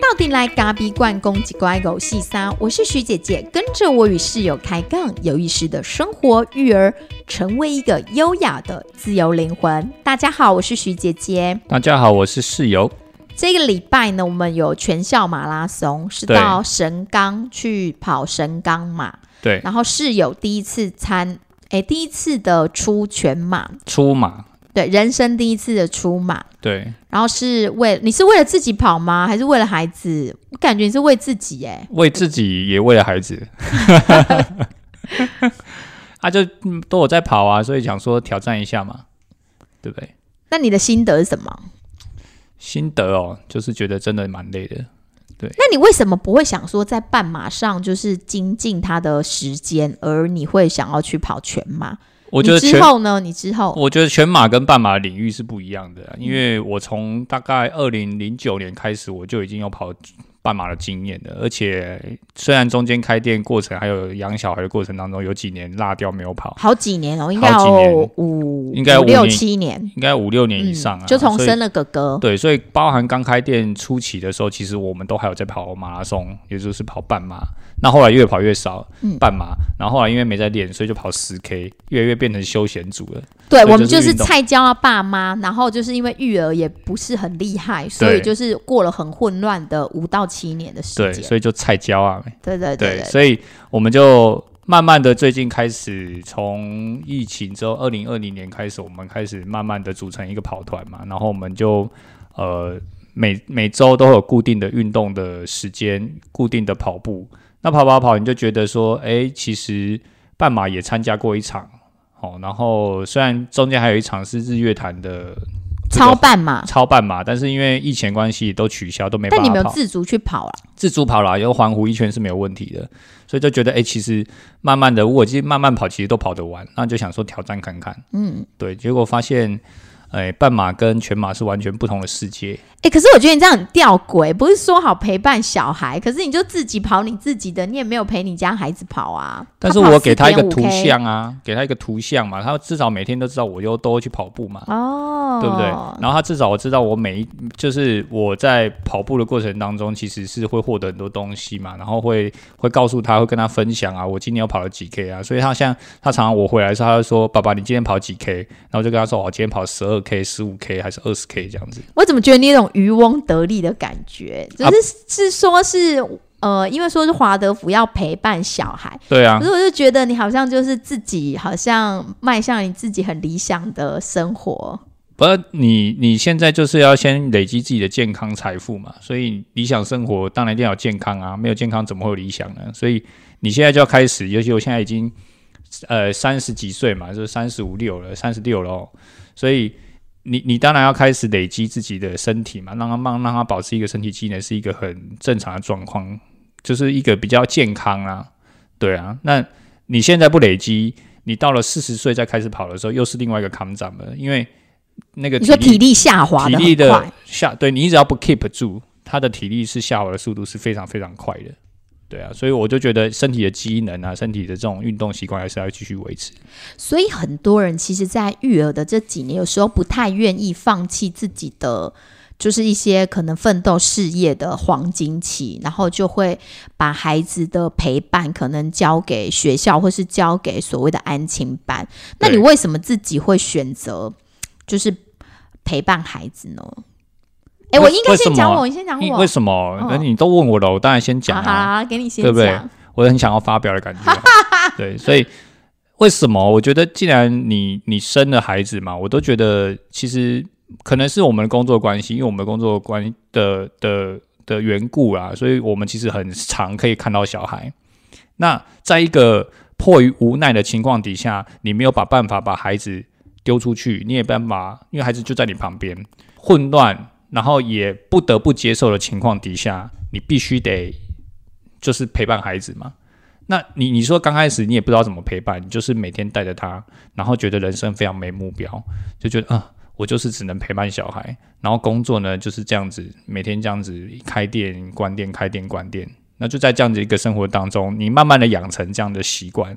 到底来咖比罐攻击乖狗细沙，我是徐姐姐，跟着我与室友开杠，有意识的生活育儿，成为一个优雅的自由灵魂。大家好，我是徐姐姐。大家好，我是室友。这个礼拜呢，我们有全校马拉松，是到神冈去跑神冈马。对，然后室友第一次参，哎，第一次的出全马，出马。对，人生第一次的出马。对，然后是为你是为了自己跑吗？还是为了孩子？我感觉你是为自己哎，为自己也为了孩子。他 就都有在跑啊，所以想说挑战一下嘛，对不对？那你的心得是什么？心得哦，就是觉得真的蛮累的。对，那你为什么不会想说在半马上就是精进他的时间，而你会想要去跑全马？我觉得之后呢？你之后，我觉得全马跟半马领域是不一样的，因为我从大概二零零九年开始，我就已经有跑。半马的经验的，而且虽然中间开店过程还有养小孩的过程当中，有几年落掉没有跑，好几年哦，应该有五，应该五六七年，应该五六年以上啊，就从生了哥哥，对，所以包含刚开店初期的时候，其实我们都还有在跑马拉松，也就是跑半马。那后来越跑越少，半马，然后后来因为没在练，所以就跑十 K，越来越变成休闲组了。对，我们就是菜教爸妈，然后就是因为育儿也不是很厉害，所以就是过了很混乱的五到七年的时间。对，所以就菜椒啊。对对对，所以我们就慢慢的最近开始，从疫情之后，二零二零年开始，我们开始慢慢的组成一个跑团嘛，然后我们就呃每每周都有固定的运动的时间，固定的跑步。那跑跑跑，你就觉得说，哎，其实半马也参加过一场，哦，然后虽然中间还有一场是日月潭的超半马，超半马，但是因为疫情关系都取消，都没。但你没有自主去跑了？自主跑了，又环湖一圈是没有问题的，所以就觉得，哎，其实慢慢的，我其实慢慢跑，其实都跑得完，那就想说挑战看看，嗯，对，结果发现。哎，半马跟全马是完全不同的世界。哎，可是我觉得你这样很吊诡，不是说好陪伴小孩，可是你就自己跑你自己的，你也没有陪你家孩子跑啊。但是我给他一个图像啊，给他一个图像嘛，他至少每天都知道我又都会去跑步嘛。哦，对不对？然后他至少我知道我每一就是我在跑步的过程当中，其实是会获得很多东西嘛，然后会会告诉他会跟他分享啊，我今天又跑了几 K 啊，所以他像他常常我回来的时候，他就说：“爸爸，你今天跑几 K？” 然后就跟他说：“我今天跑十二。” K 十五 K 还是二十 K 这样子？我怎么觉得你有种渔翁得利的感觉？只是是说，是呃，因为说是华德福要陪伴小孩，对啊。可是我就觉得你好像就是自己，好像迈向你自己很理想的生活。不，你你现在就是要先累积自己的健康财富嘛，所以理想生活当然一定要健康啊，没有健康怎么会有理想呢？所以你现在就要开始，尤其我现在已经呃三十几岁嘛，就是三十五六了，三十六了，所以。你你当然要开始累积自己的身体嘛，让他让让他保持一个身体机能是一个很正常的状况，就是一个比较健康啊，对啊。那你现在不累积，你到了四十岁再开始跑的时候，又是另外一个抗战了，因为那个你说体力下滑，体力的下，对你只要不 keep 住，他的体力是下滑的速度是非常非常快的。对啊，所以我就觉得身体的机能啊，身体的这种运动习惯还是要继续维持。所以很多人其实，在育儿的这几年，有时候不太愿意放弃自己的，就是一些可能奋斗事业的黄金期，然后就会把孩子的陪伴可能交给学校，或是交给所谓的安亲班。那你为什么自己会选择就是陪伴孩子呢？哎，我应该先讲我，你先讲我。为什么？那你都问我了，我当然先讲啊。好，给你先对不对？我很想要发表的感觉。对，所以为什么？我觉得既然你你生了孩子嘛，我都觉得其实可能是我们的工作关系，因为我们的工作关的的的缘故啊，所以我们其实很常可以看到小孩。那在一个迫于无奈的情况底下，你没有把办法把孩子丢出去，你也办法，因为孩子就在你旁边，混乱。然后也不得不接受的情况底下，你必须得就是陪伴孩子嘛。那你你说刚开始你也不知道怎么陪伴，你就是每天带着他，然后觉得人生非常没目标，就觉得啊，我就是只能陪伴小孩，然后工作呢就是这样子，每天这样子开店关店开店关店，那就在这样子一个生活当中，你慢慢的养成这样的习惯。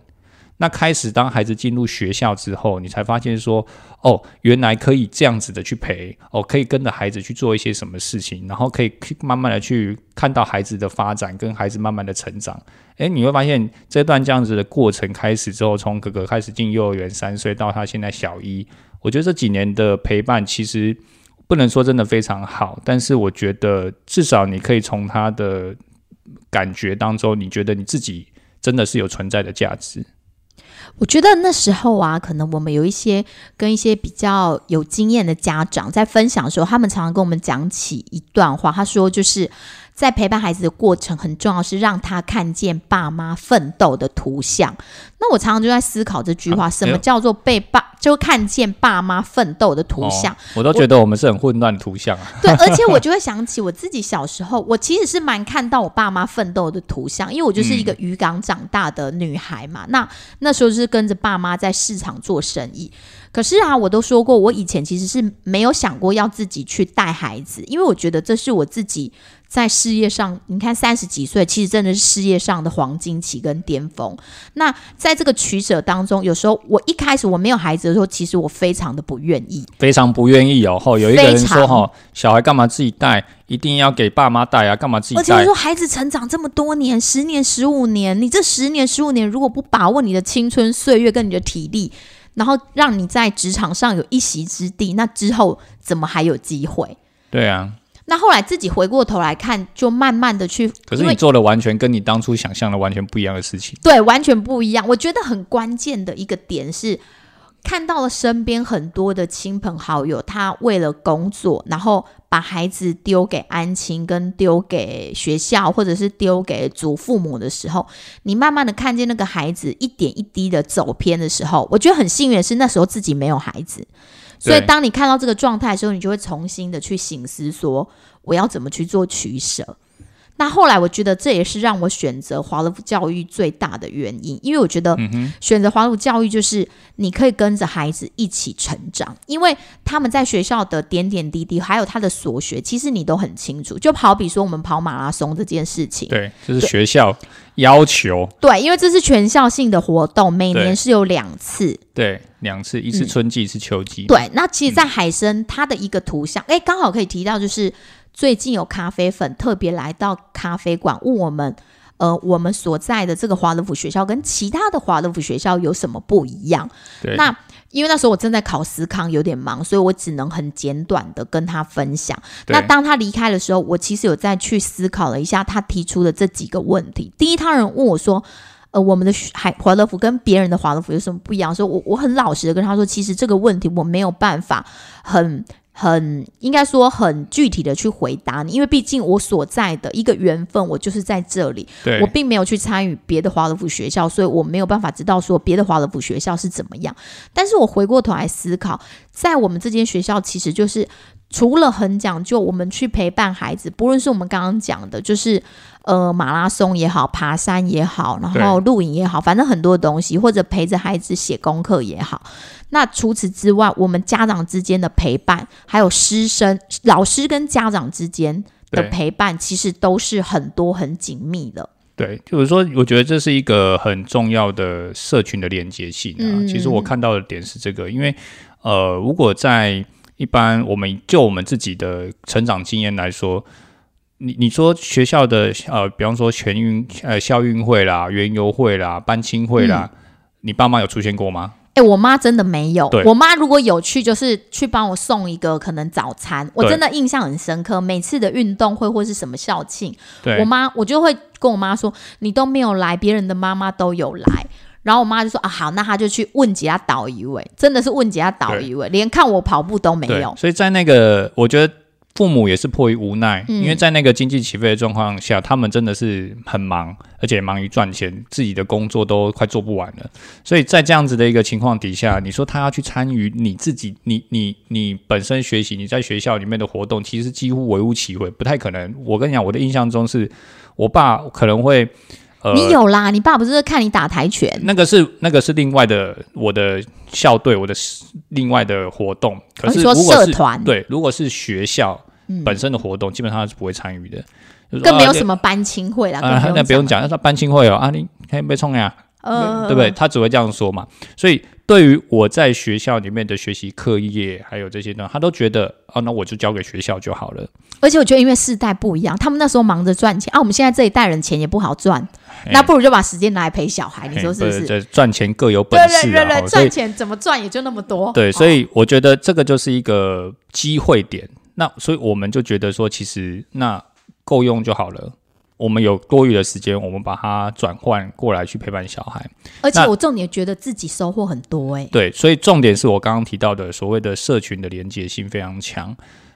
那开始当孩子进入学校之后，你才发现说，哦，原来可以这样子的去陪，哦，可以跟着孩子去做一些什么事情，然后可以慢慢的去看到孩子的发展，跟孩子慢慢的成长。诶，你会发现这段这样子的过程开始之后，从哥哥开始进幼儿园三岁到他现在小一，我觉得这几年的陪伴其实不能说真的非常好，但是我觉得至少你可以从他的感觉当中，你觉得你自己真的是有存在的价值。我觉得那时候啊，可能我们有一些跟一些比较有经验的家长在分享的时候，他们常常跟我们讲起一段话，他说就是。在陪伴孩子的过程，很重要是让他看见爸妈奋斗的图像。那我常常就在思考这句话：什么叫做被爸就看见爸妈奋斗的图像？我都觉得我们是很混乱的图像啊。对，而且我就会想起我自己小时候，我其实是蛮看到我爸妈奋斗的图像，因为我就是一个渔港长大的女孩嘛。那那时候是跟着爸妈在市场做生意。可是啊，我都说过，我以前其实是没有想过要自己去带孩子，因为我觉得这是我自己。在事业上，你看三十几岁，其实真的是事业上的黄金期跟巅峰。那在这个取舍当中，有时候我一开始我没有孩子的时候，其实我非常的不愿意，非常不愿意哦。吼，有一个人说哈，小孩干嘛自己带，一定要给爸妈带啊？干嘛自己带？而且说孩子成长这么多年，十年、十五年，你这十年、十五年如果不把握你的青春岁月跟你的体力，然后让你在职场上有一席之地，那之后怎么还有机会？对啊。那后来自己回过头来看，就慢慢的去。可是你做的完全跟你当初想象的完全不一样的事情。对，完全不一样。我觉得很关键的一个点是，看到了身边很多的亲朋好友，他为了工作，然后把孩子丢给安亲，跟丢给学校，或者是丢给祖父母的时候，你慢慢的看见那个孩子一点一滴的走偏的时候，我觉得很幸运的是，那时候自己没有孩子。所以，当你看到这个状态的时候，你就会重新的去醒思，说我要怎么去做取舍。那后来，我觉得这也是让我选择华德福教育最大的原因，因为我觉得选择华德福教育就是你可以跟着孩子一起成长，因为他们在学校的点点滴滴，还有他的所学，其实你都很清楚。就好比说我们跑马拉松这件事情，对，就是学校要求，对，因为这是全校性的活动，每年是有两次，对，两次，一次春季，一次秋季。对，那其实，在海参它的一个图像，哎，刚好可以提到就是。最近有咖啡粉特别来到咖啡馆问我们，呃，我们所在的这个华德福学校跟其他的华德福学校有什么不一样？对那因为那时候我正在考思康，有点忙，所以我只能很简短的跟他分享。那当他离开的时候，我其实有再去思考了一下他提出的这几个问题。第一，他人问我说，呃，我们的海华乐福跟别人的华乐福有什么不一样？所以我我很老实的跟他说，其实这个问题我没有办法很。很应该说很具体的去回答你，因为毕竟我所在的一个缘分，我就是在这里，我并没有去参与别的华德福学校，所以我没有办法知道说别的华德福学校是怎么样。但是我回过头来思考，在我们这间学校，其实就是除了很讲究，我们去陪伴孩子，不论是我们刚刚讲的，就是呃马拉松也好，爬山也好，然后露营也好，反正很多东西，或者陪着孩子写功课也好。那除此之外，我们家长之间的陪伴，还有师生、老师跟家长之间的陪伴，其实都是很多很紧密的。对，就是说，我觉得这是一个很重要的社群的连接性啊。其实我看到的点是这个，因为呃，如果在一般我们就我们自己的成长经验来说，你你说学校的呃，比方说全运呃校运会啦、园游会啦、班亲会啦，你爸妈有出现过吗？哎，我妈真的没有。我妈如果有去，就是去帮我送一个可能早餐，我真的印象很深刻。每次的运动会或是什么校庆，我妈我就会跟我妈说：“你都没有来，别人的妈妈都有来。”然后我妈就说：“啊，好，那她就去问几下导一位，真的是问几下导一位，连看我跑步都没有。”所以在那个，我觉得。父母也是迫于无奈，因为在那个经济起飞的状况下，他们真的是很忙，而且忙于赚钱，自己的工作都快做不完了。所以在这样子的一个情况底下，你说他要去参与你自己，你你你本身学习，你在学校里面的活动，其实几乎微乎其微，不太可能。我跟你讲，我的印象中是我爸可能会。你有啦，你爸不是看你打跆拳？那个是那个是另外的，我的校队，我的另外的活动。可是如果是对，如果是学校本身的活动，基本上是不会参与的。更没有什么班亲会啦。啊，那不用讲，那说班亲会哦，啊，你可以被冲呀。呃，对不对？？他只会这样说嘛。所以对于我在学校里面的学习课业，还有这些呢，他都觉得哦，那我就交给学校就好了。而且我觉得因为世代不一样，他们那时候忙着赚钱啊，我们现在这一代人钱也不好赚，那不如就把时间拿来陪小孩，你说是不是？这赚钱各有本对事啊，对对对，吼所以赚钱怎么赚也就那么多。对，哦所以我觉得这个就是一个机会点。那所以我们就觉得说，其实那够用就好了。我们有多余的时间，我们把它转换过来去陪伴小孩。而且我重点觉得自己收获很多哎、对，所以重点是我刚刚提到的所谓的社群的连接性非常强。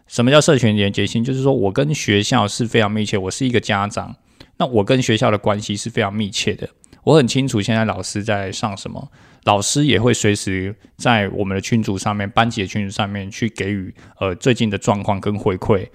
什么叫社群连接性？就是说我跟学校是非常密切，我是一个家长，那我跟学校的关系是非常密切的。我很清楚现在老师在上什么，老师也会随时在我们的群组上面、班级的群组上面去给予呃最近的状况跟回馈。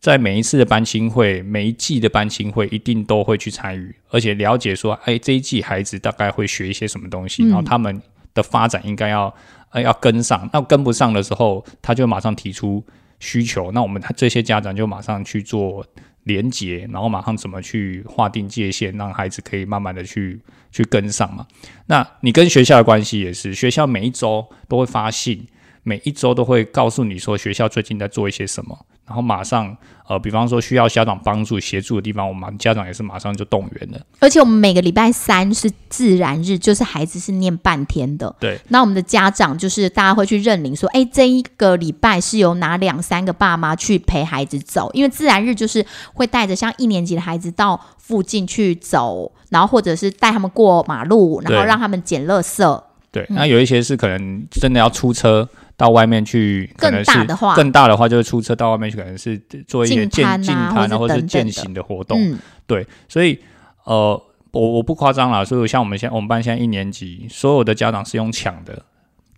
在每一次的班亲会、每一季的班亲会，一定都会去参与，而且了解说，哎，这一季孩子大概会学一些什么东西，嗯然后他们的发展应该要呃要跟上。那跟不上的时候，他就马上提出需求，那我们这些家长就马上去做连结，然后马上怎么去划定界限，让孩子可以慢慢的去去跟上嘛。那你跟学校的关系也是，学校每一周都会发信，每一周都会告诉你说学校最近在做一些什么，然后马上呃，比方说需要家长帮助协助的地方，我们家长也是马上就动员了。而且我们每个礼拜三是自然日，就是孩子是念半天的。对，那我们的家长就是大家会去认领说，哎，这一个礼拜是由哪两三个爸妈去陪孩子走，因为自然日就是会带着像一年级的孩子到附近去走，然后或者是带他们过马路，然后对让他们捡垃圾。对，那有一些是可能真的要出车到外面去，可能是更大的话更大的话就是出车到外面去，可能是做一些健进摊啊或是或是践行的活动。嗯，对，所以呃，我我不夸张啦，所以像我们现在我们班现在一年级，所有的家长是用抢的，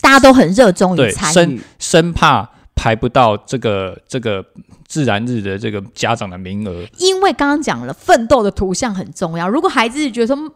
大家都很热衷于参生与。生怕排不到这个这个自然日的这个家长的名额。因为刚刚讲了，奋斗的图像很重要。如果孩子觉得说，嗯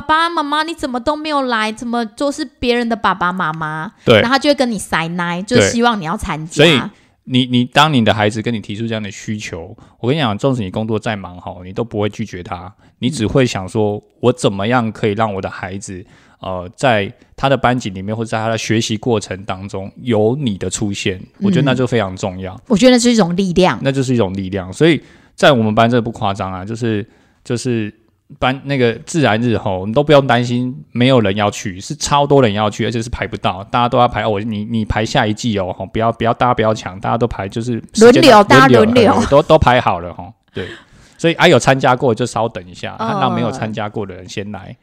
爸爸妈妈你怎么都没有来，怎么都是别人的爸爸妈妈，对然后他就会跟你塞奶，就希望你要参加。所以你你当你的孩子跟你提出这样的需求，我跟你讲，纵使你工作再忙哈，你都不会拒绝他，你只会想说，我怎么样可以让我的孩子，呃，在他的班级里面或者在他的学习过程当中有你的出现，我觉得那就非常重要，我觉得那是一种力量。那就是一种力量。所以在我们班这个不夸张啊，就是就是。班那个自然日吼，你都不用担心没有人要去，是超多人要去，而且是排不到，大家都要排。哦，我你你排下一季哦，吼，不要不要，大家不要抢，大家都排就是轮流大家轮轮流呃都都排好了吼。对，所以啊有参加过就稍等一下，哦啊让没有参加过的人先来。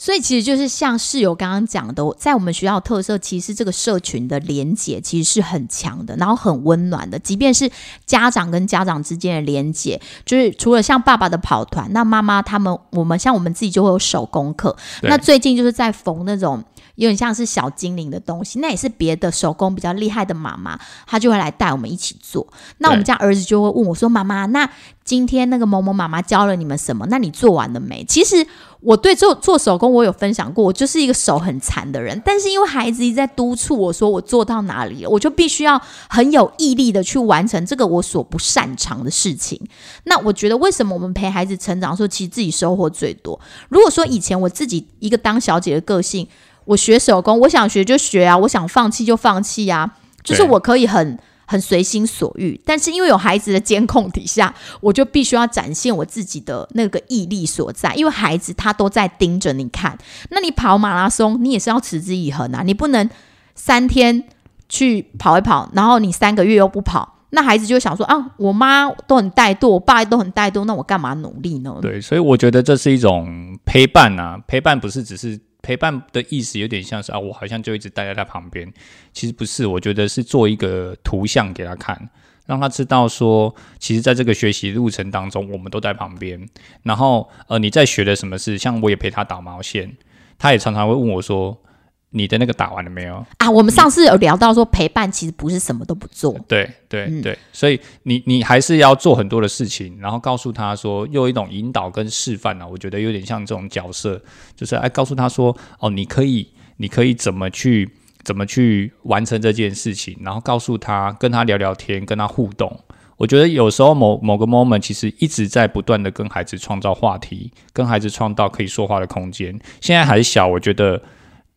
所以其实就是像室友刚刚讲的，在我们学校特色，其实这个社群的连结其实是很强的，然后很温暖的。即便是家长跟家长之间的连结，就是除了像爸爸的跑团，那妈妈他们，我们像我们自己就会有手工课。那最近就是在缝那种有点像是小精灵的东西，那也是别的手工比较厉害的妈妈，她就会来带我们一起做。那我们家儿子就会问我说：“妈妈，那今天那个某某妈妈教了你们什么？那你做完了没？”其实我对做做手工我有分享过，我就是一个手很残的人，但是因为孩子一直在督促我说我做到哪里了，我就必须要很有毅力的去完成这个我所不擅长的事情。那我觉得为什么我们陪孩子成长的时候，其实自己收获最多？如果说以前我自己一个当小姐的个性，我学手工，我想学就学啊，我想放弃就放弃啊，就是我可以很。很随心所欲，但是因为有孩子的监控底下，我就必须要展现我自己的那个毅力所在。因为孩子他都在盯着你看，那你跑马拉松，你也是要持之以恒啊，你不能三天去跑一跑，然后你三个月又不跑，那孩子就想说啊，我妈都很怠惰，我爸都很怠惰，那我干嘛努力呢？对，所以我觉得这是一种陪伴啊，陪伴不是只是陪伴的意思，有点像是啊，我好像就一直待在他旁边，其实不是，我觉得是做一个图像给他看。让他知道说，其实在这个学习路程当中，我们都在旁边。然后，呃，你在学的什么事？像我也陪他打毛线，他也常常会问我说：“你的那个打完了没有？”啊，我们上次有聊到说陪伴其实不是什么都不做，对对嗯对，所以你你还是要做很多的事情，然后告诉他说，用一种引导跟示范呢、我觉得有点像这种角色，就是哎，告诉他说，哦，你可以，你可以怎么去怎么去完成这件事情，然后告诉他，跟他聊聊天，跟他互动。我觉得有时候某某个 moment 其实一直在不断的跟孩子创造话题，跟孩子创造可以说话的空间。现在还小，我觉得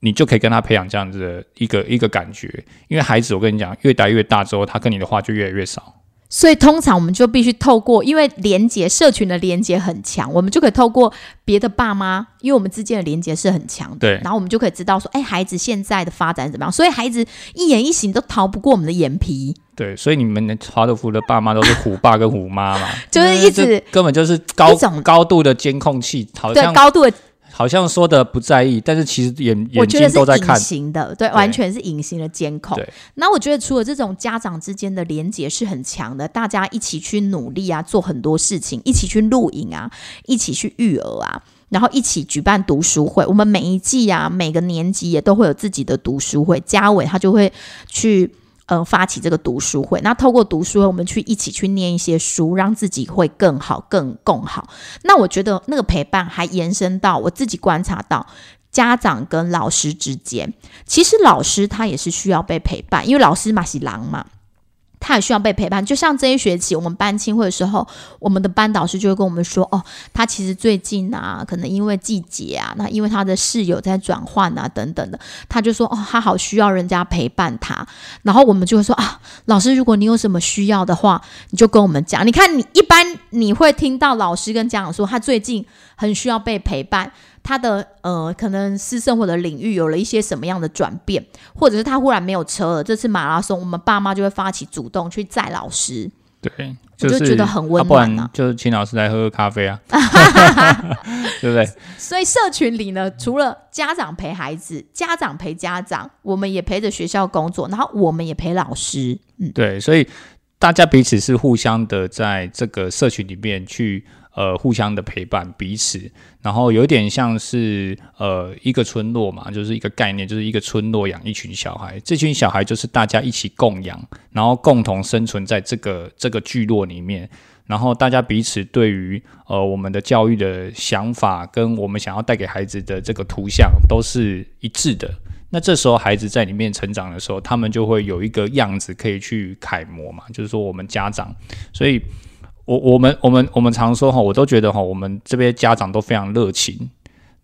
你就可以跟他培养这样子的一个一个感觉，因为孩子我跟你讲，越来越大之后，他跟你的话就越来越少。所以通常我们就必须透过，因为连接社群的连接很强，我们就可以透过别的爸妈，因为我们之间的连接是很强的，对然后我们就可以知道说，哎，孩子现在的发展怎么样？所以孩子一言一行都逃不过我们的眼皮，对，所以你们华德福的爸妈都是虎爸跟虎妈嘛，就是一直这根本就是高高度的监控器，好像对高度的，好像说的不在意，但是其实眼眼我觉得是隐睛都在看。形的，对，完全是隐形的监控。那我觉得除了这种家长之间的连接是很强的，大家一起去努力啊，做很多事情，一起去露营啊，一起去育儿啊。然后一起举办读书会，我们每一季啊，每个年级也都会有自己的读书会。嘉伟他就会去呃发起这个读书会，那透过读书会，我们去一起去念一些书，让自己会更好、更更好。那我觉得那个陪伴还延伸到我自己观察到。家长跟老师之间，其实老师他也是需要被陪伴，因为老师嘛是狼嘛，他也需要被陪伴。就像这一学期我们班亲会的时候，我们的班导师就会跟我们说：“哦，他其实最近啊，可能因为季节啊，那因为他的室友在转换啊，等等的，他就说：哦，他好需要人家陪伴他。然后我们就会说：啊，老师，如果你有什么需要的话，你就跟我们讲。你看，你一般你会听到老师跟家长说，他最近很需要被陪伴。”他的呃，可能私生活的领域有了一些什么样的转变，或者是他忽然没有车了，这次马拉松，我们爸妈就会发起主动去载老师。对，我就是觉得很温暖啊然就是请老师来喝喝咖啡啊，对不对？所以社群里呢，除了家长陪孩子，家长陪家长，我们也陪着学校工作，然后我们也陪老师。嗯，对，所以大家彼此是互相的，在这个社群里面去呃互相的陪伴彼此，然后有点像是呃一个村落嘛，就是一个概念，就是一个村落养一群小孩，这群小孩就是大家一起供养，然后共同生存在这个这个聚落里面。然后大家彼此对于呃我们的教育的想法，跟我们想要带给孩子的这个图像都是一致的。那这时候孩子在里面成长的时候，他们就会有一个样子可以去楷模嘛，就是说我们家长，所以我我们我们我们常说哈，我都觉得哈，我们这边家长都非常热情，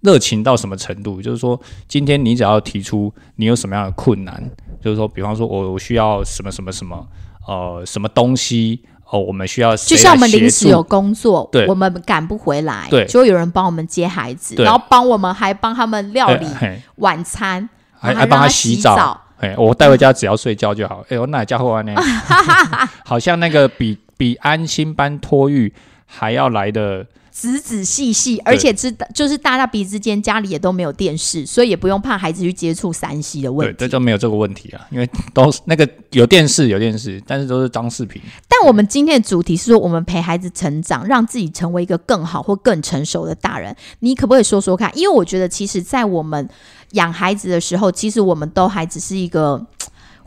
热情到什么程度？就是说今天你只要提出你有什么样的困难，就是说比方说我我需要什么什么什么呃什么东西哦，我们需要就像我们临时有工作，对我们赶不回来，对就会有人帮我们接孩子，然后帮我们还帮他们料理晚餐，还还帮他洗澡。哎，我带回家只要睡觉就好。哎，我那家伙安呢？好像那个比比安心班托育还要来的，仔仔细细，而且知道就是大家彼此之间家里也都没有电视，所以也不用怕孩子去接触三 C 的，问题。这就没有这个问题啊，因为都是那个有电视有电视，但是都是装饰品。但我们今天的主题是说，我们陪孩子成长，让自己成为一个更好或更成熟的大人。你可不可以说说看？因为我觉得，其实，在我们养孩子的时候，其实我们都还只是一个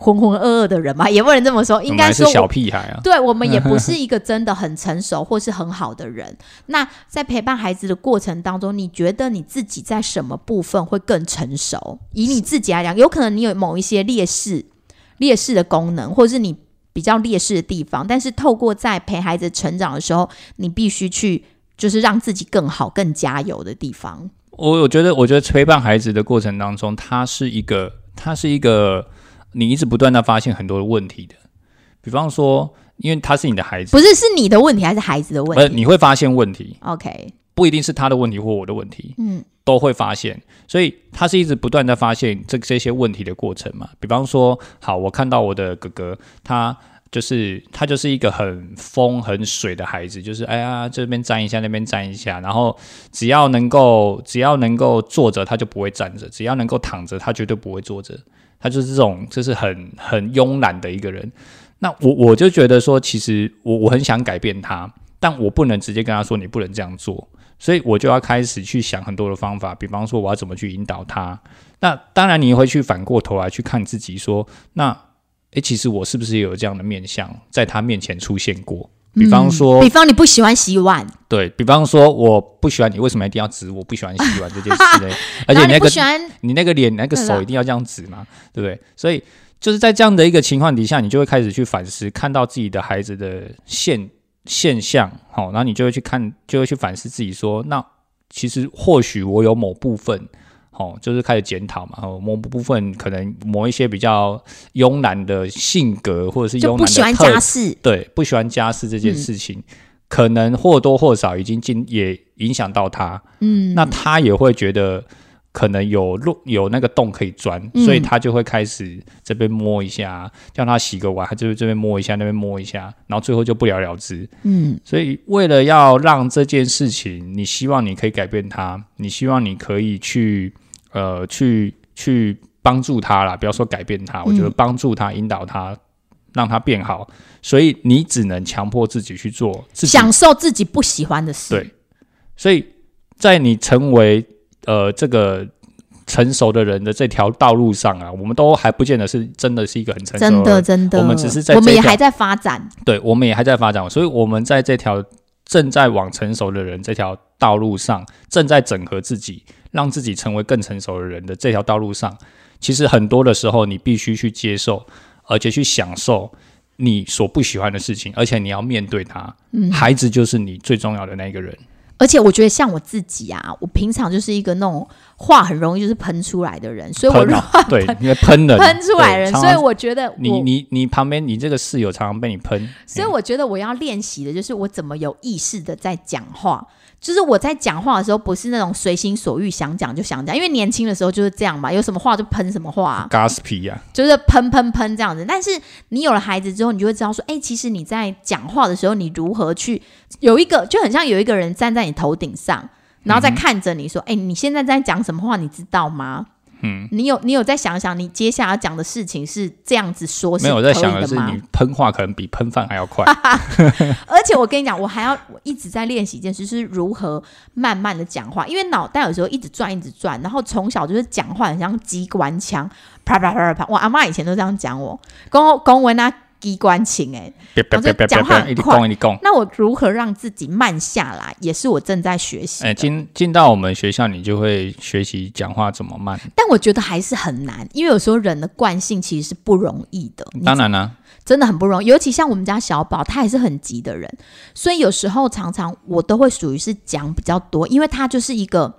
浑浑噩噩的人嘛，也不能这么说，应该说小屁孩啊。对我们也不是一个真的很成熟或是很好的人。那在陪伴孩子的过程当中，你觉得你自己在什么部分会更成熟？以你自己来讲，有可能你有某一些劣势、劣势的功能，或者是你比较劣势的地方，但是透过在陪孩子成长的时候，你必须去就是让自己更好、更加油的地方。我我觉得，我觉得陪伴孩子的过程当中，它是一个，它是一个你一直不断的发现很多的问题的。比方说，因为他是你的孩子，不是是你的问题还是孩子的问呃，题你会发现问题，？OK，不一定是他的问题或我的问题，嗯，都会发现，所以他是一直不断的发现这这些问题的过程嘛。比方说，好，我看到我的哥哥，他就是他就是一个很风很水的孩子，就是哎呀这边站一下，那边站一下，然后只要能够只要能够坐着，他就不会站着；只要能够躺着，他绝对不会坐着。他就是这种，就是很很慵懒的一个人。那我我就觉得说，其实我我很想改变他，但我不能直接跟他说你不能这样做。所以我就要开始去想很多的方法，比方说我要怎么去引导他。那当然你会去反过头来去看自己说，那诶，其实我是不是也有这样的面相在他面前出现过？比方说，比方你不喜欢洗碗，对比方说，我不喜欢你，为什么一定要指我不喜欢洗碗这件事呢？而且你那个你那个脸、那个手一定要这样指嘛，对不对？所以就是在这样的一个情况底下，你就会开始去反思，看到自己的孩子的现现象，好、然后你就会去看，就会去反思自己说，那其实或许我有某部分。哦，就是开始检讨嘛，哦，某部分可能某一些比较慵懒的性格，或者是慵懒的就不喜欢特家事，对，不喜欢家事这件嗯事情，可能或多或少已经进也影响到他，嗯，那他也会觉得可能有路有那个洞可以钻，嗯。所以他就会开始这边摸一下，叫他洗个碗，他就这边摸一下，那边摸一下，然后最后就不了了之。嗯。所以为了要让这件事情，你希望你可以改变他，你希望你可以去呃去去帮助他啦，不要说改变他，我觉得嗯。帮助他、引导他，让他变好。所以你只能强迫自己去做自己享受自己不喜欢的事，对，所以在你成为呃这个成熟的人的这条道路上啊，我们都还不见得是真的是一个很成熟真的人真的，我们只是在我们也还在发展，对，我们也还在发展，所以我们在这条正在往成熟的人这条道路上，正在整合自己，让自己成为更成熟的人的这条道路上，其实很多的时候你必须去接受，而且去享受你所不喜欢的事情，而且你要面对它。嗯，孩子就是你最重要的那一个人。而且我觉得像我自己啊，我平常就是一个那种话很容易就是喷出来的人，所以我对，因为喷的，喷出来的人，常常所以我觉得我你你你旁边你这个室友常常被你喷，所以我觉得我要练习的就是我怎么有意识的在讲话，就是我在讲话的时候不是那种随心所欲想讲就想讲，因为年轻的时候就是这样嘛，有什么话就喷什么话，gossip 呀、就是喷喷喷这样子。但是你有了孩子之后，你就会知道说，哎、其实你在讲话的时候，你如何去有一个就很像有一个人站在你头顶上，然后再看着你说，哎、你现在在讲什么话，你知道吗？嗯，你有你有在想想，你接下来要讲的事情是这样子说，没有我在？想的是你喷话可能比喷饭还要快，而且我跟你讲，我还要我一直在练习一件事，就是如何慢慢的讲话，因为脑袋有时候一直转一直转，然后从小就是讲话很像机关枪，啪啪啪啪啪。我阿妈以前都这样讲我，公公文啊机关情哎。别别别别别讲话一直快讲一直讲。那我如何让自己慢下来，也是我正在学习的。哎，进进到我们学校，你就会学习讲话怎么慢。但我觉得还是很难，因为有时候人的惯性其实是不容易的。当然啦、真的很不容易，尤其像我们家小宝，他也是很急的人，所以有时候常常我都会属于是讲比较多，因为他就是一个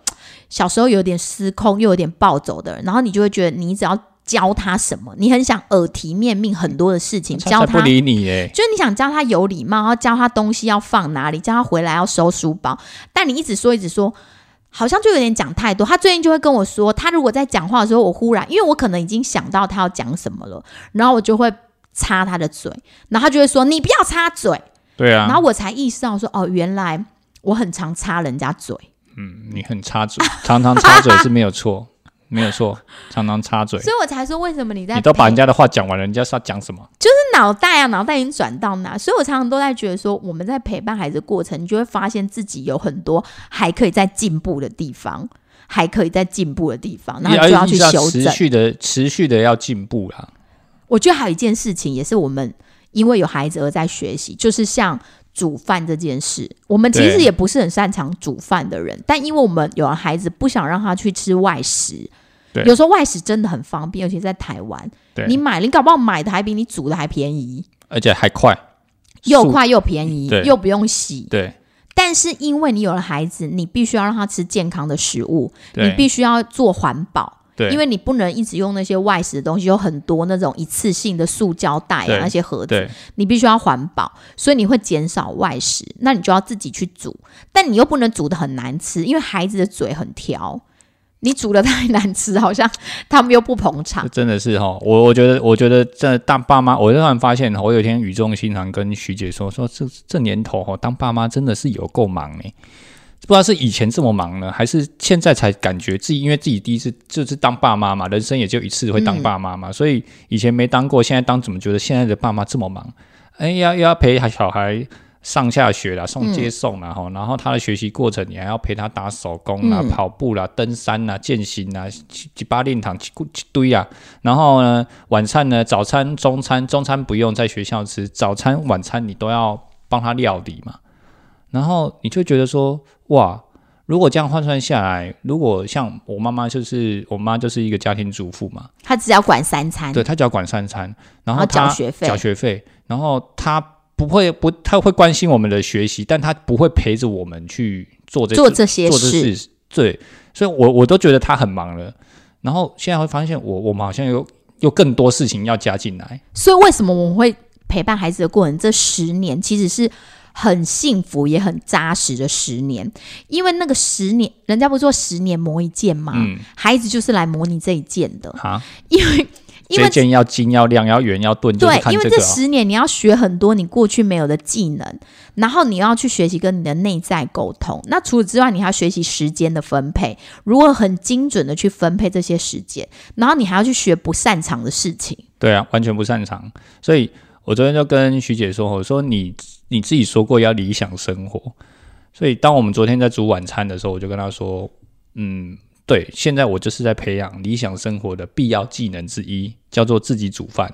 小时候有点失控又有点暴走的人，然后你就会觉得你只要教他什么，你很想耳提面命很多的事情，教他。不理你哎。就是你想教他有礼貌，然后教他东西要放哪里，教他回来要收书包，但你一直说一直说，好像就有点讲太多。他最近就会跟我说，他如果在讲话的时候，我忽然因为我可能已经想到他要讲什么了，然后我就会插他的嘴，然后他就会说你不要插嘴，对啊，然后我才意识到说哦，原来我很常插人家嘴。嗯，你很插嘴，常常插嘴是没有错，没有错，常常插嘴。所以我才说，为什么你在你都把人家家的话讲完了，人家是要讲什么？就是脑袋啊，脑袋已经转到哪？所以我常常都在觉得说，我们在陪伴孩子的过程，你就会发现自己有很多还可以在进步的地方，还可以在进步的地方，然后就要去修正。持续的、持续的要进步啦。我觉得还有一件事情，也是我们因为有孩子而在学习，就是像煮饭这件事。我们其实也不是很擅长煮饭的人，但因为我们有了孩子，不想让他去吃外食。对有时候外食真的很方便，尤其在台湾，你买，你搞不好买的还比你煮的还便宜，而且还快，又快又便宜，又不用洗。对但是因为你有了孩子，你必须要让他吃健康的食物，你必须要做环保。对，因为你不能一直用那些外食的东西，有很多那种一次性的塑胶袋啊，那些盒子，你必须要环保，所以你会减少外食，那你就要自己去煮，但你又不能煮的很难吃，因为孩子的嘴很挑，你煮的太难吃，好像他们又不捧场。真的是哈，我我觉得，我觉得这当爸妈，我突然发现，我有一天语重心长跟徐姐说，说这这年头哈，当爸妈真的是有够忙呢。不知道是以前这么忙呢，还是现在才感觉自己，因为自己第一次就是当爸妈嘛，人生也就一次会当爸妈嘛，所以以前没当过，现在当，怎么觉得现在的爸妈这么忙？哎，要要陪小孩上下学啦，送接送啦，哈、然后他的学习过程，你还要陪他打手工啦、嗯跑步啦、登山啦、健行啦、几几八练堂、几几堆啊。然后呢，晚餐呢，早餐、中餐，中餐不用在学校吃，早餐、晚餐你都要帮他料理嘛。然后你就觉得说，哇，如果这样换算下来，如果像我妈妈，就是我妈就是一个家庭主妇嘛，她只要管三餐，对她只要管三餐，然后她学费缴学费，然后她不会不，她会关心我们的学习，但她不会陪着我们去做这做这些做这事，事，对，所以我我都觉得她很忙了。然后现在会发现我，我们好像有有更多事情要加进来。所以为什么我们会陪伴孩子的过程？这十年其实是很幸福也很扎实的十年，因为那个十年，人家不是说十年磨一剑吗？嗯，孩子就是来磨你这一剑的，哈，因为因为这件要精要亮要圆要钝，对，因为。这十年你要学很多你过去没有的技能，然后你要去学习跟你的内在沟通。那除此之外，你还要学习时间的分配，如何很精准的去分配这些时间，然后你还要去学不擅长的事情。对啊，完全不擅长。所以我昨天就跟徐姐说，我说你你自己说过要理想生活，所以当我们昨天在煮晚餐的时候，我就跟他说，嗯，对，现在我就是在培养理想生活的必要技能之一，叫做自己煮饭。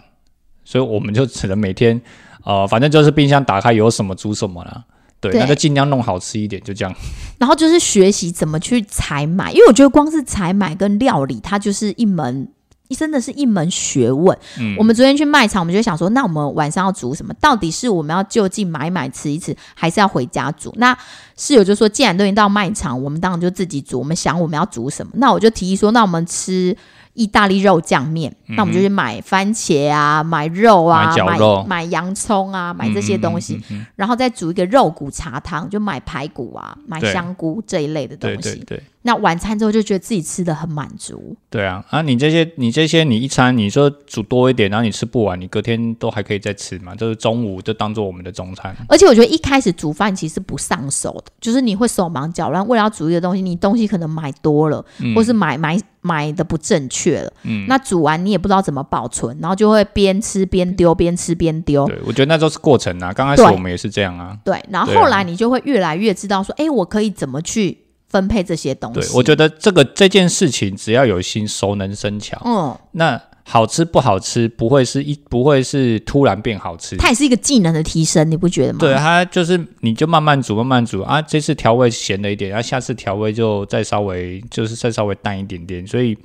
所以我们就只能每天，呃，反正就是冰箱打开有什么煮什么啦。对，对那就尽量弄好吃一点，就这样。然后就是学习怎么去采买，因为我觉得光是采买跟料理，它就是一门。真的是一门学问。嗯我们昨天去卖场，我们就想说，那我们晚上要煮什么？到底是我们要就近买买吃一吃，还是要回家煮？那室友就说，既然都已经到卖场，我们当然就自己煮。我们想我们要煮什么，那我就提议说，那我们吃意大利肉酱面，那我们就去买番茄啊，买肉啊，买肉买洋葱啊，买这些东西，嗯嗯嗯嗯然后再煮一个肉骨茶汤，就买排骨啊，买香菇这一类的东对西。对对那晚餐之后就觉得自己吃的很满足。对啊！啊，你这些你这些你一餐你说煮多一点，然后你吃不完，你隔天都还可以再吃嘛，就是中午就当做我们的中餐。而且我觉得一开始煮饭其实不上手的，就是你会手忙脚乱，为了要煮一个东西，你东西可能买多了，或是买买买的不正确了。嗯那煮完你也不知道怎么保存，然后就会边吃边丢，边吃边丢。对，我觉得那都是过程啊。刚开始我们也是这样啊。对，然后后来你就会越来越知道说，哎、我可以怎么去分配这些东西。对，我觉得这个这件事情只要有心，熟能生巧。嗯，那好吃不好吃，不会是一不会是突然变好吃。它也是一个技能的提升，你不觉得吗？对，它就是你就慢慢煮，慢慢煮啊。这次调味咸了一点，然、后下次调味就再稍微就是再稍微淡一点点。所以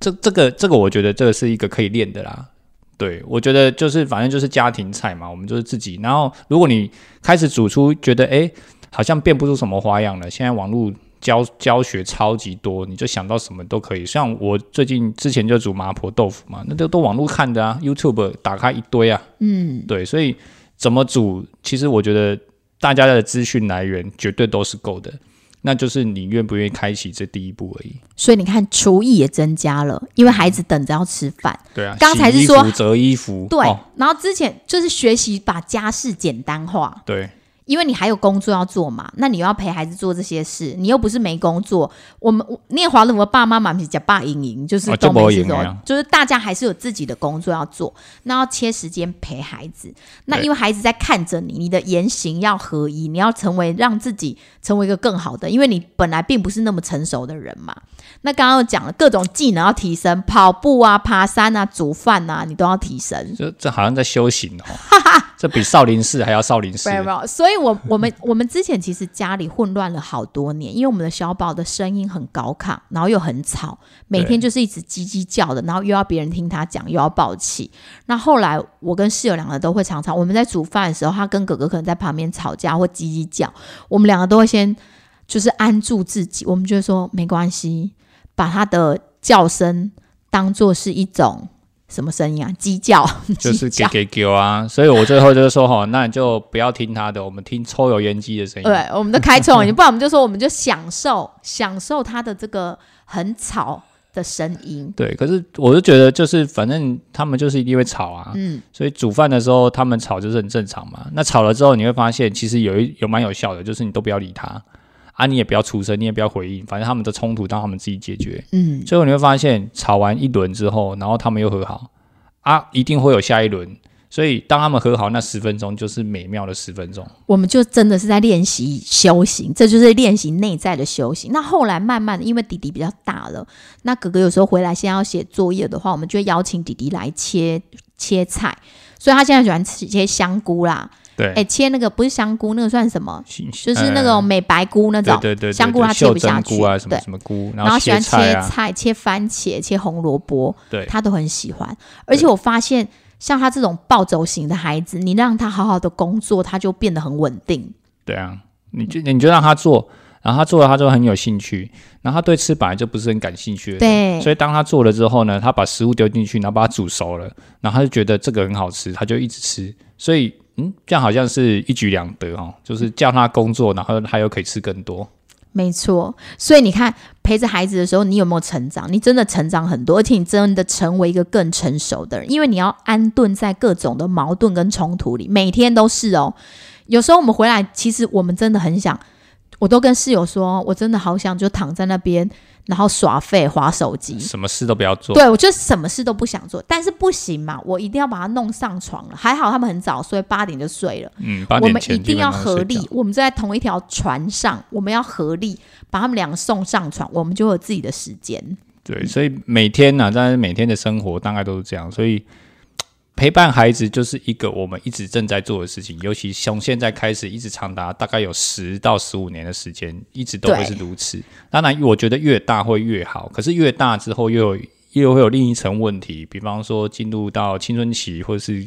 这这个这个，我觉得这个是一个可以练的啦。对，我觉得就是反正就是家庭菜嘛，我们就是自己。然后如果你开始煮出觉得诶好像变不出什么花样了，现在网络教教学超级多，你就想到什么都可以。像我最近之前就煮麻婆豆腐嘛，那都都网络看的啊，YouTube 打开一堆啊。嗯，对，所以怎么煮，其实我觉得大家的资讯来源绝对都是够的，那就是你愿不愿意开启这第一步而已。所以你看厨艺也增加了，因为孩子等着要吃饭。对啊，刚才是说服折衣服，对，哦然后之前就是学习把家事简单化，对因为你还有工作要做嘛，那你又要陪孩子做这些事，你又不是没工作。我们我念华伦，我爸妈妈是讲爸赢赢，就是哦都没事就是大家还是有自己的工作要做，那要切时间陪孩子。那因为孩子在看着你，你的言行要合一，你要成为让自己成为一个更好的，因为你本来并不是那么成熟的人嘛。那刚刚又讲了各种技能要提升，跑步啊、爬山啊、煮饭啊，你都要提升。这这好像在修行哦，这比少林寺还要少林寺没。有没有，所以我我们我们之前其实家里混乱了好多年，因为我们的小宝的声音很高亢，然后又很吵，每天就是一直叽叽叫的，然后又要别人听他讲，又要抱气。那后来我跟室友两个都会常常，我们在煮饭的时候，他跟哥哥可能在旁边吵架或叽叽叫，我们两个都会先就是安住自己，我们就会说没关系，把他的叫声当做是一种什么声音啊？鸡叫，就是给给给啊，所以我最后就是说哈，那你就不要听他的，我们听抽油烟机的声音。对，我们都开臭音，不然我们就说，我们就享受享受它的这个很吵的声音。对，可是我就觉得，就是反正他们就是一定会吵啊，嗯，所以煮饭的时候他们吵就是很正常嘛。那吵了之后，你会发现其实有一有蛮有效的，就是你都不要理他啊，你也不要出声，你也不要回应，反正他们的冲突让他们自己解决。嗯，最后你会发现，吵完一轮之后，然后他们又和好啊，一定会有下一轮。所以当他们和好那十分钟，就是美妙的十分钟。我们就真的是在练习修行，这就是练习内在的修行。那后来慢慢的，因为弟弟比较大了，那哥哥有时候回来现在要写作业的话，我们就会邀请弟弟来切切菜，所以他现在喜欢吃切香菇啦。对，哎，切那个不是香菇，那个算什么？就就是那种美白菇那种，对对对，香菇它切不下去啊，什么什么菇，然后喜欢切菜、切番茄、切红萝卜，对，他都很喜欢。而且我发现，像他这种暴走型的孩子，你让他好好的工作，他就变得很稳定。对啊，你就你就让他做。然后他做了，他就很有兴趣。然后他对吃本来就不是很感兴趣的，对。所以当他做了之后呢，他把食物丢进去，然后把它煮熟了，然后他就觉得这个很好吃，他就一直吃。所以，这样好像是一举两得哦，就是叫他工作，然后他又可以吃更多。没错。所以你看，陪着孩子的时候，你有没有成长？你真的成长很多，而且你真的成为一个更成熟的人，因为你要安顿在各种的矛盾跟冲突里，每天都是哦。有时候我们回来，其实我们真的很想。我都跟室友说，我真的好想就躺在那边，然后耍废、划手机，什么事都不要做。对，我就什么事都不想做，但是不行嘛，我一定要把他弄上床了。还好他们很早所以，八点就睡了。嗯，我们一定要合力，我们在同一条船上，我们要合力把他们两个送上床，我们就有自己的时间。对，所以每天呢，但是每天的生活大概都是这样，所以。陪伴孩子就是一个我们一直正在做的事情，尤其从现在开始，一直长达大概有十到十五年的时间，一直都会是如此。当然，我觉得越大会越好，可是越大之后又有又会有另一层问题，比方说进入到青春期，或者是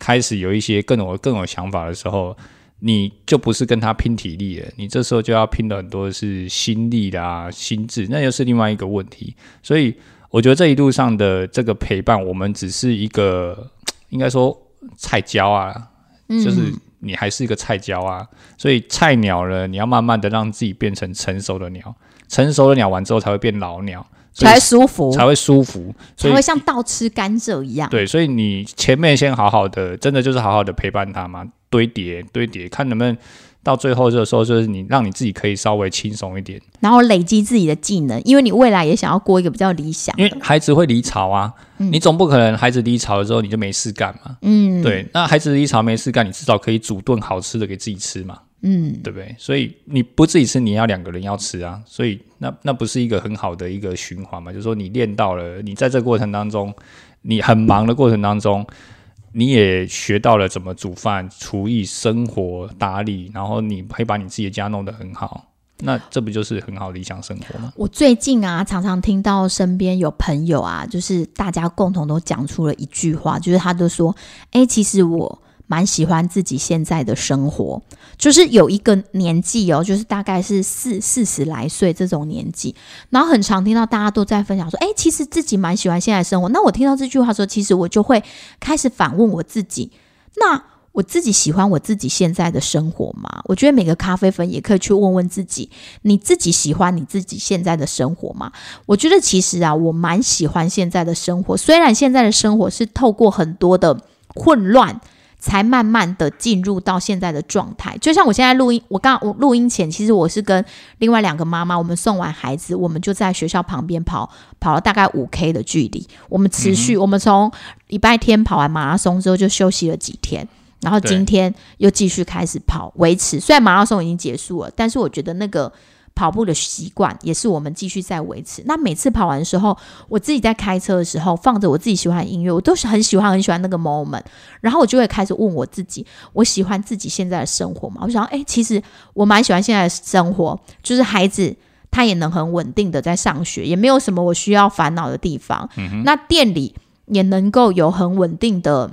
开始有一些更有更有想法的时候，你就不是跟他拼体力了，你这时候就要拼的很多是心力啦、心智，那又是另外一个问题。所以，我觉得这一路上的这个陪伴，我们只是一个。应该说菜椒啊，就是你还是一个菜椒啊，所以菜鸟呢，你要慢慢的让自己变成成熟的鸟，成熟的鸟完之后才会变老鸟，才舒服，才会舒服，才会像倒吃甘蔗一样。对，所以你前面先好好的，真的就是好好的陪伴它嘛，堆叠堆叠，看能不能。到最后这个时候，就是你让你自己可以稍微轻松一点，然后累积自己的技能，因为你未来也想要过一个比较理想。因为孩子会离巢啊，你总不可能孩子离巢了之后你就没事干嘛？嗯，对。那孩子离巢没事干，你至少可以煮顿好吃的给自己吃嘛？嗯，对不对？所以你不自己吃，你要两个人要吃啊。所以那那不是一个很好的一个循环嘛？就是说你练到了，你在这过程当中，你很忙的过程当中。你也学到了怎么煮饭、厨艺、生活打理，然后你可以把你自己的家弄得很好，那这不就是很好理想生活吗？我最近啊，常常听到身边有朋友啊，就是大家共同都讲出了一句话，就是他都说：“哎，其实我。”蛮喜欢自己现在的生活，就是有一个年纪哦，就是大概是四四十来岁这种年纪，然后很常听到大家都在分享说，哎，其实自己蛮喜欢现在生活。那我听到这句话的时候，其实我就会开始反问我自己：那我自己喜欢我自己现在的生活吗？我觉得每个咖啡粉也可以去问问自己：你自己喜欢你自己现在的生活吗？我觉得其实啊，我蛮喜欢现在的生活，虽然现在的生活是透过很多的混乱。才慢慢的进入到现在的状态，就像我现在录音，我刚我录音前，其实我是跟另外两个妈妈，我们送完孩子，我们就在学校旁边跑，跑了大概五 K 的距离，我们持续，我们从礼拜天跑完马拉松之后就休息了几天，然后今天又继续开始跑，维持。虽然马拉松已经结束了，但是我觉得那个。跑步的习惯也是我们继续在维持。那每次跑完的时候，我自己在开车的时候放着我自己喜欢的音乐，我都是很喜欢很喜欢那个 moment。然后我就会开始问我自己：我喜欢自己现在的生活吗？我想，哎，其实我蛮喜欢现在的生活，就是孩子他也能很稳定的在上学，也没有什么我需要烦恼的地方。那店里也能够有很稳定的，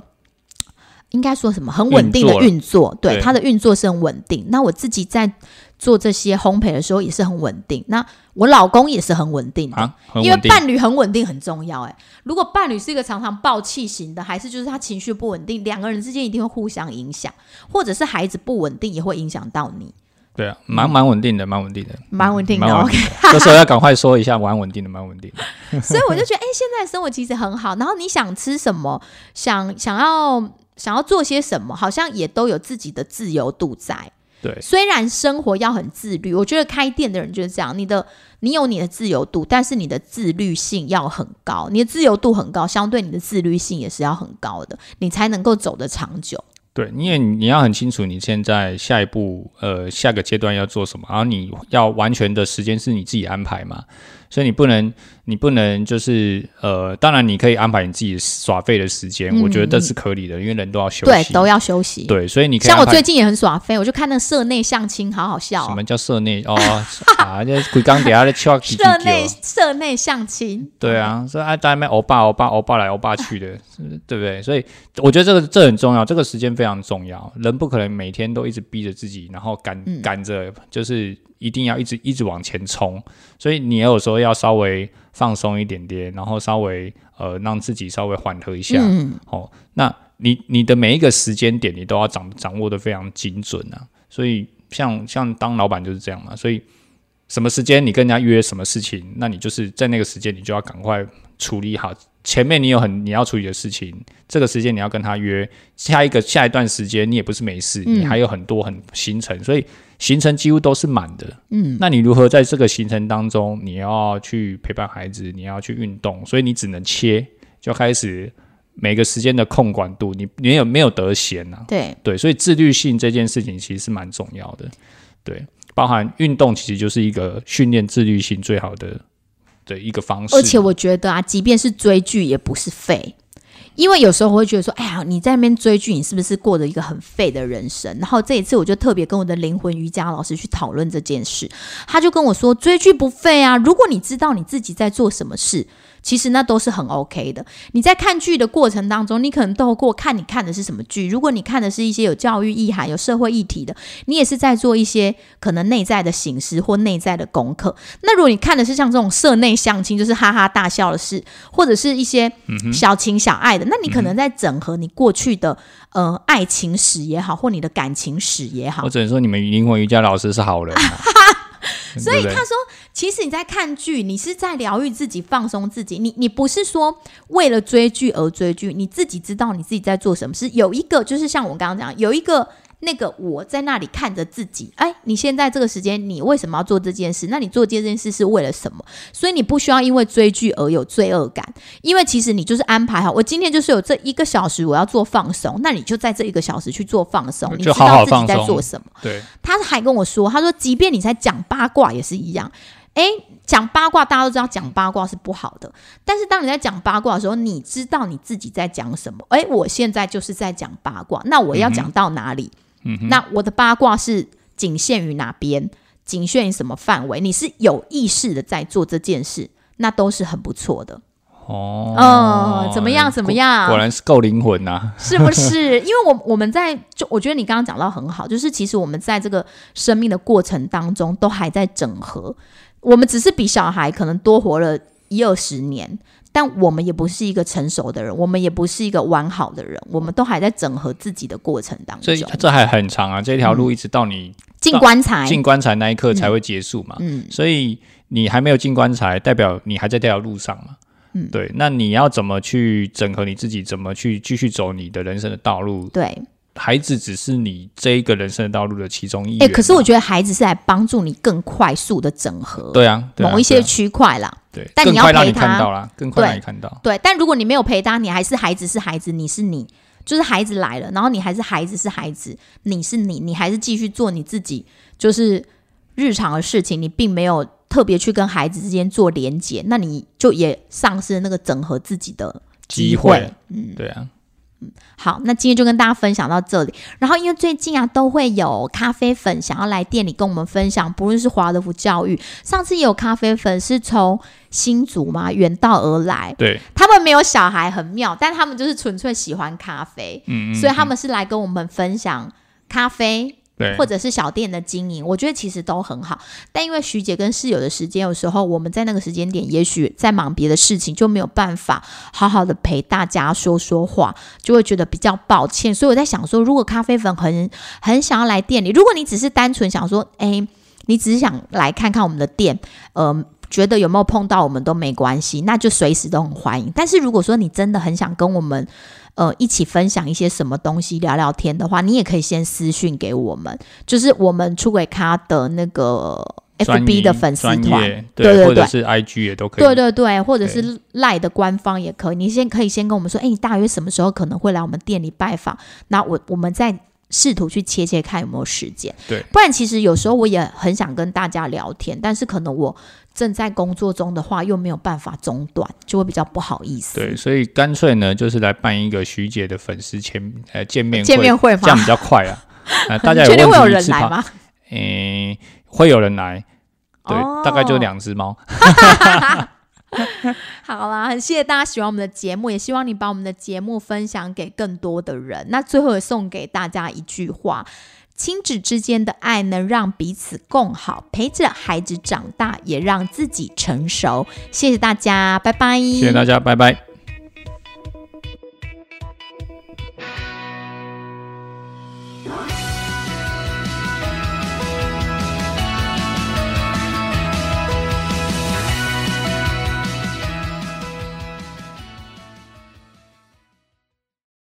应该说什么？很稳定的运作。对，它的运作是很稳定。那我自己在。做这些烘焙的时候也是很稳定，那我老公也是很稳定的，因为伴侣很稳定很重要。哎，如果伴侣是一个常常暴气型的，还是就是他情绪不稳定，两个人之间一定会互相影响，或者是孩子不稳定也会影响到你。对啊，蛮蛮稳定的，蛮稳定的，蛮稳定的。OK，这时候要赶快说一下，蛮稳定的，蛮稳定的。所以我就觉得，哎，现在生活其实很好。然后你想吃什么，想想要想要做些什么，好像也都有自己的自由度在。对，虽然生活要很自律，我觉得开店的人就是这样。你的你有你的自由度，但是你的自律性要很高。你的自由度很高，相对你的自律性也是要很高的，你才能够走得长久。对，因为你要很清楚你现在下一步，呃，下个阶段要做什么，然后你要完全的时间是你自己安排嘛。所以你不能，你不能就是呃，当然你可以安排你自己耍废的时间，我觉得这是可以的，因为人都要休息，对，都要休息。对，所以你可以像我最近也很耍废，我就看那个社内相亲，好好笑、哦。什么叫社内哦啊，这鬼刚底下在敲几 几社内社内相亲，对啊，所以啊，在那边欧巴欧巴欧巴来欧巴去的，是对不对？所以我觉得这个这很重要，这个时间非常重要。人不可能每天都一直逼着自己，然后赶嗯赶着，就是一定要一直一直往前冲。所以你有时候要稍微放松一点点，然后稍微呃让自己稍微缓和一下。嗯，哦，那你你的每一个时间点，你都要掌掌握的非常精准啊。所以像像当老板就是这样嘛。所以什么时间你跟人家约什么事情，那你就是在那个时间你就要赶快处理好。前面你有很你要处理的事情，这个时间你要跟他约，下一个下一段时间你也不是没事，嗯。你还有很多很行程，所以行程几乎都是满的。嗯，那你如何在这个行程当中，你要去陪伴孩子，你要去运动，所以你只能切，就开始每个时间的控管度，你你有没有得闲呐、对，对，所以自律性这件事情其实是蛮重要的，对，包含运动其实就是一个训练自律性最好的的一个方式，而且我觉得啊，即便是追剧也不是废。因为有时候我会觉得说，哎呀，你在那边追剧，你是不是过着一个很废的人生？然后这一次我就特别跟我的灵魂瑜伽老师去讨论这件事，他就跟我说，追剧不废啊，如果你知道你自己在做什么事，其实那都是很 OK 的。你在看剧的过程当中，你可能透过看你看的是什么剧，如果你看的是一些有教育意涵、有社会议题的，你也是在做一些可能内在的形式或内在的功课。那如果你看的是像这种社内相亲，就是哈哈大笑的事，或者是一些小情小爱的，那你可能在整合你过去的呃爱情史也好，或你的感情史也好我。只能说你们灵魂瑜伽老师是好人、啊，所以他说，其实你在看剧，你是在疗愈自己、放松自己。你你不是说为了追剧而追剧，你自己知道你自己在做什么。是有一个，就是像我刚刚讲，有一个那个我在那里看着自己。哎，你现在这个时间，你为什么要做这件事？那你做这件事是为了什么？所以你不需要因为追剧而有罪恶感，因为其实你就是安排好，我今天就是有这一个小时我要做放松，那你就在这一个小时去做放松，你知道自己在做什么。对，他还跟我说，他说，即便你在讲八卦也是一样。诶，讲八卦大家都知道讲八卦是不好的，但是当你在讲八卦的时候，你知道你自己在讲什么。诶，我现在就是在讲八卦，那我要讲到哪里？嗯哼，那我的八卦是仅限于哪边？仅限于什么范围？你是有意识的在做这件事，那都是很不错的。哦，嗯，怎么样？怎么样？果然是够灵魂呐、是不是？因为我我们在就我觉得你刚刚讲到很好，就是其实我们在这个生命的过程当中都还在整合，我们只是比小孩可能多活了一二十年，但我们也不是一个成熟的人，我们也不是一个完好的人，我们都还在整合自己的过程当中所中以，这还很长啊，这条路一直到你进棺材，进棺材那一刻才会结束嘛。嗯，所以你还没有进棺材，代表你还在这条路上嘛。嗯对。那你要怎么去整合你自己？怎么去继续走你的人生的道路？对，孩子只是你这一个人生的道路的其中一哎。可是我觉得孩子是来帮助你更快速的整合对啊，对啊某一些区块啦。对，但你要陪他看到啦，更快让对你看到。对，但如果你没有陪他，你还是孩子是孩子，你是你，就是孩子来了，然后你还是孩子是孩子，你是你，你还是继续做你自己，就是日常的事情，你并没有特别去跟孩子之间做连接，那你就也丧失了那个整合自己的机会。会，嗯，对啊，好，那今天就跟大家分享到这里。然后因为最近啊，都会有咖啡粉想要来店里跟我们分享，不论是华德福教育，上次也有咖啡粉是从新竹嘛远道而来，对，他们没有小孩，很妙，但他们就是纯粹喜欢咖啡，嗯嗯，所以他们是来跟我们分享咖啡或者是小店的经营。我觉得其实都很好，但因为徐姐跟室友的时间，有时候我们在那个时间点，也许在忙别的事情，就没有办法好好的陪大家说说话，就会觉得比较抱歉。所以我在想说，如果咖啡粉很很想要来店里，如果你只是单纯想说，哎，你只是想来看看我们的店，呃。觉得有没有碰到我们都没关系，那就随时都很欢迎。但是如果说你真的很想跟我们，呃，一起分享一些什么东西，聊聊天的话，你也可以先私讯给我们，就是我们出轨咖的那个 FB 的粉丝团，对对对或者是 IG 也都可以。对对对，或者对是赖的官方也可以。你先可以先跟我们说，哎，你大约什么时候可能会来我们店里拜访？那我我们再试图去切切看有没有时间。对，不然其实有时候我也很想跟大家聊天，但是可能我正在工作中的话，又没有办法中断，就会比较不好意思。对，所以干脆呢，就是来办一个徐姐的粉丝签呃见面见面会吗这样比较快啊。啊，大家确定会有人来吗？诶、会有人来，对，哦大概就两只猫。好啦，很谢谢大家喜欢我们的节目，也希望你把我们的节目分享给更多的人。那最后也送给大家一句话：亲子之间的爱能让彼此更好，陪着孩子长大，也让自己成熟。谢谢大家，拜拜。谢谢大家，拜拜。